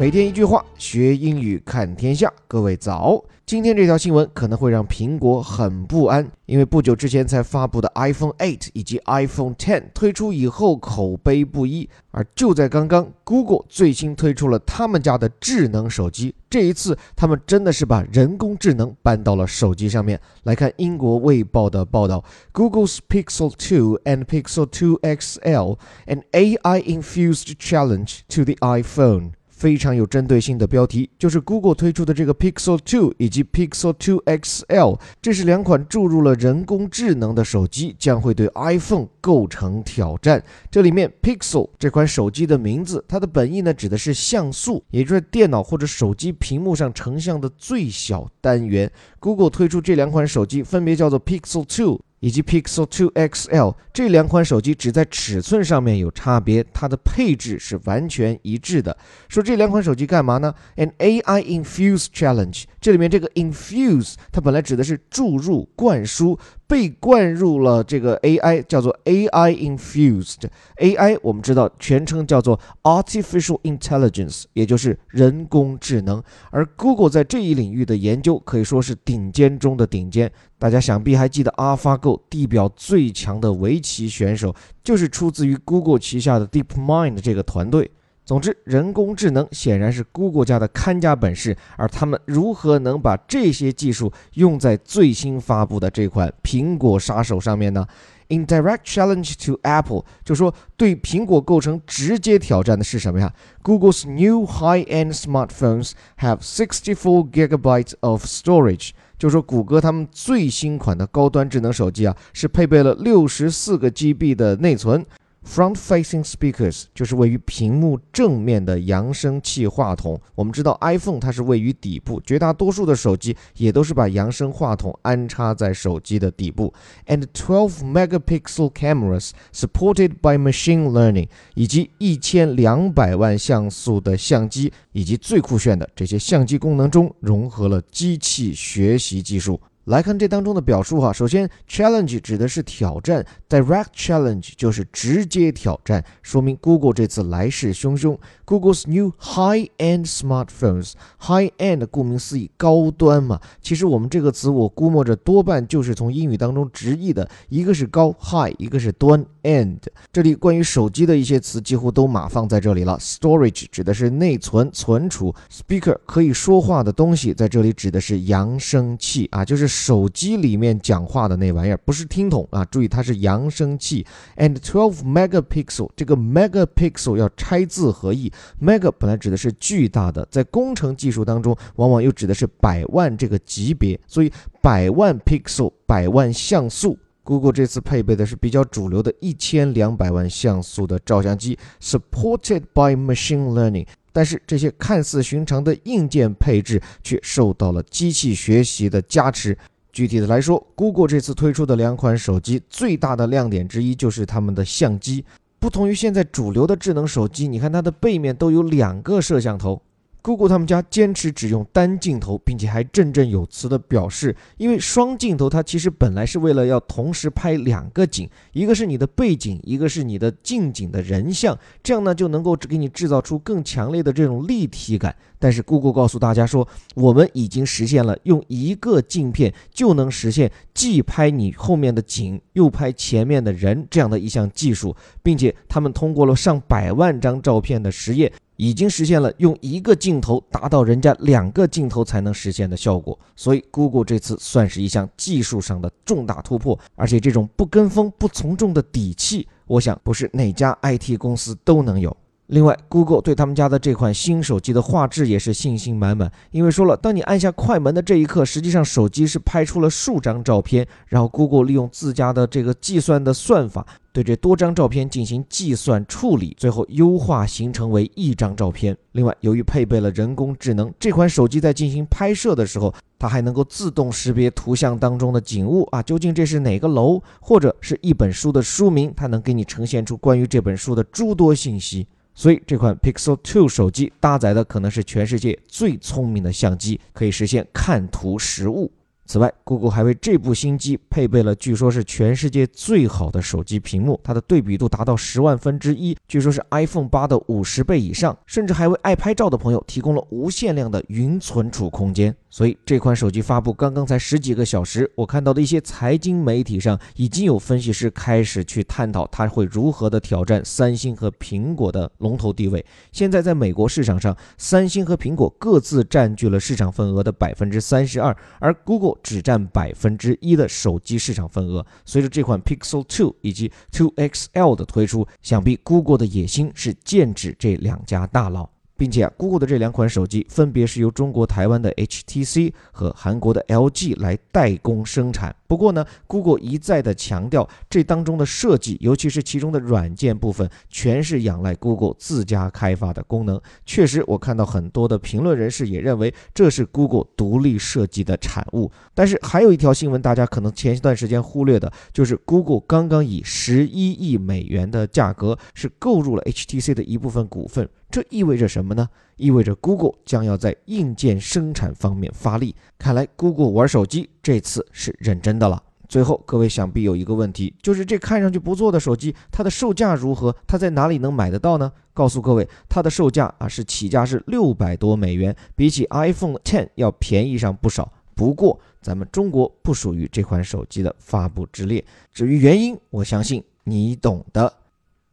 每天一句话，学英语看天下。各位早！今天这条新闻可能会让苹果很不安，因为不久之前才发布的 iPhone 8以及 iPhone 10推出以后口碑不一，而就在刚刚，Google 最新推出了他们家的智能手机。这一次，他们真的是把人工智能搬到了手机上面。来看英国卫报的报道：Google's Pixel 2 and Pixel 2 XL, an AI-infused challenge to the iPhone。非常有针对性的标题，就是 Google 推出的这个 Pixel 2以及 Pixel 2 XL，这是两款注入了人工智能的手机，将会对 iPhone 构成挑战。这里面 Pixel 这款手机的名字，它的本意呢指的是像素，也就是电脑或者手机屏幕上成像的最小单元。Google 推出这两款手机，分别叫做 Pixel 2。以及 Pixel 2 XL 这两款手机只在尺寸上面有差别，它的配置是完全一致的。说这两款手机干嘛呢？An AI infuse challenge，这里面这个 infuse 它本来指的是注入、灌输。被灌入了这个 AI，叫做 AI infused AI。我们知道全称叫做 Artificial Intelligence，也就是人工智能。而 Google 在这一领域的研究可以说是顶尖中的顶尖。大家想必还记得 AlphaGo 地表最强的围棋选手，就是出自于 Google 旗下的 DeepMind 这个团队。总之，人工智能显然是 Google 家的看家本事，而他们如何能把这些技术用在最新发布的这款苹果杀手上面呢？In direct challenge to Apple，就说对苹果构成直接挑战的是什么呀？Google's new high-end smartphones have 64 gigabytes of storage，就说谷歌他们最新款的高端智能手机啊，是配备了六十四个 GB 的内存。Front-facing speakers 就是位于屏幕正面的扬声器话筒。我们知道 iPhone 它是位于底部，绝大多数的手机也都是把扬声话筒安插在手机的底部。And 12 megapixel cameras supported by machine learning，以及一千两百万像素的相机，以及最酷炫的这些相机功能中融合了机器学习技术。来看这当中的表述哈，首先，challenge 指的是挑战，direct challenge 就是直接挑战，说明 Google 这次来势汹汹。Google's new high-end smartphones，high-end 顾名思义，高端嘛。其实我们这个词，我估摸着多半就是从英语当中直译的，一个是高 high，一个是端 end。这里关于手机的一些词几乎都码放在这里了。Storage 指的是内存、存储，speaker 可以说话的东西，在这里指的是扬声器啊，就是手机里面讲话的那玩意儿，不是听筒啊。注意，它是扬声器。And twelve megapixel，这个 megapixel 要拆字合意。Mega 本来指的是巨大的，在工程技术当中，往往又指的是百万这个级别，所以百万 pixel 百万像素，Google 这次配备的是比较主流的一千两百万像素的照相机，supported by machine learning。但是这些看似寻常的硬件配置却受到了机器学习的加持。具体的来说，Google 这次推出的两款手机最大的亮点之一就是它们的相机。不同于现在主流的智能手机，你看它的背面都有两个摄像头。Google 他们家坚持只用单镜头，并且还振振有词地表示，因为双镜头它其实本来是为了要同时拍两个景，一个是你的背景，一个是你的近景的人像，这样呢就能够给你制造出更强烈的这种立体感。但是 Google 告诉大家说，我们已经实现了用一个镜片就能实现既拍你后面的景，又拍前面的人这样的一项技术，并且他们通过了上百万张照片的实验。已经实现了用一个镜头达到人家两个镜头才能实现的效果，所以 Google 这次算是一项技术上的重大突破，而且这种不跟风、不从众的底气，我想不是哪家 IT 公司都能有。另外，Google 对他们家的这款新手机的画质也是信心满满，因为说了，当你按下快门的这一刻，实际上手机是拍出了数张照片，然后 Google 利用自家的这个计算的算法，对这多张照片进行计算处理，最后优化形成为一张照片。另外，由于配备了人工智能，这款手机在进行拍摄的时候，它还能够自动识别图像当中的景物啊，究竟这是哪个楼，或者是一本书的书名，它能给你呈现出关于这本书的诸多信息。所以这款 Pixel 2手机搭载的可能是全世界最聪明的相机，可以实现看图识物。此外，Google 还为这部新机配备了据说是全世界最好的手机屏幕，它的对比度达到十万分之一，据说是 iPhone 八的五十倍以上，甚至还为爱拍照的朋友提供了无限量的云存储空间。所以这款手机发布刚刚才十几个小时，我看到的一些财经媒体上已经有分析师开始去探讨它会如何的挑战三星和苹果的龙头地位。现在在美国市场上，三星和苹果各自占据了市场份额的百分之三十二，而 Google 只占百分之一的手机市场份额。随着这款 Pixel 2以及 Two XL 的推出，想必 Google 的野心是剑指这两家大佬。并且啊，Google 的这两款手机分别是由中国台湾的 HTC 和韩国的 LG 来代工生产。不过呢，Google 一再的强调，这当中的设计，尤其是其中的软件部分，全是仰赖 Google 自家开发的功能。确实，我看到很多的评论人士也认为这是 Google 独立设计的产物。但是还有一条新闻，大家可能前一段时间忽略的，就是 Google 刚刚以十一亿美元的价格是购入了 HTC 的一部分股份。这意味着什么么呢？意味着 Google 将要在硬件生产方面发力。看来 Google 玩手机这次是认真的了。最后，各位想必有一个问题，就是这看上去不错的手机，它的售价如何？它在哪里能买得到呢？告诉各位，它的售价啊是起价是六百多美元，比起 iPhone Ten 要便宜上不少。不过，咱们中国不属于这款手机的发布之列。至于原因，我相信你懂的。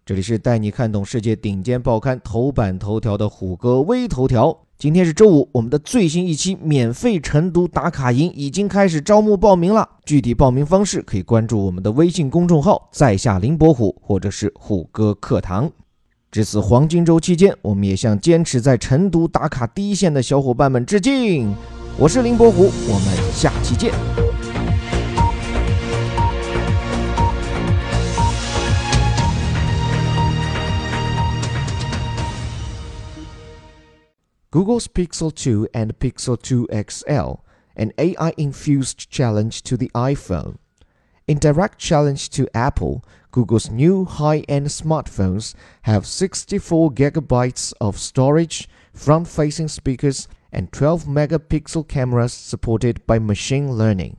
这里是带你看懂世界顶尖报刊头版头条的虎哥微头条。今天是周五，我们的最新一期免费晨读打卡营已经开始招募报名了。具体报名方式可以关注我们的微信公众号“在下林伯虎”或者是“虎哥课堂”。至此黄金周期间，我们也向坚持在晨读打卡第一线的小伙伴们致敬。我是林伯虎，我们下期见。Google's Pixel 2 and Pixel 2 XL, an AI infused challenge to the iPhone. In direct challenge to Apple, Google's new high end smartphones have 64 gigabytes of storage, front facing speakers, and 12 megapixel cameras supported by machine learning.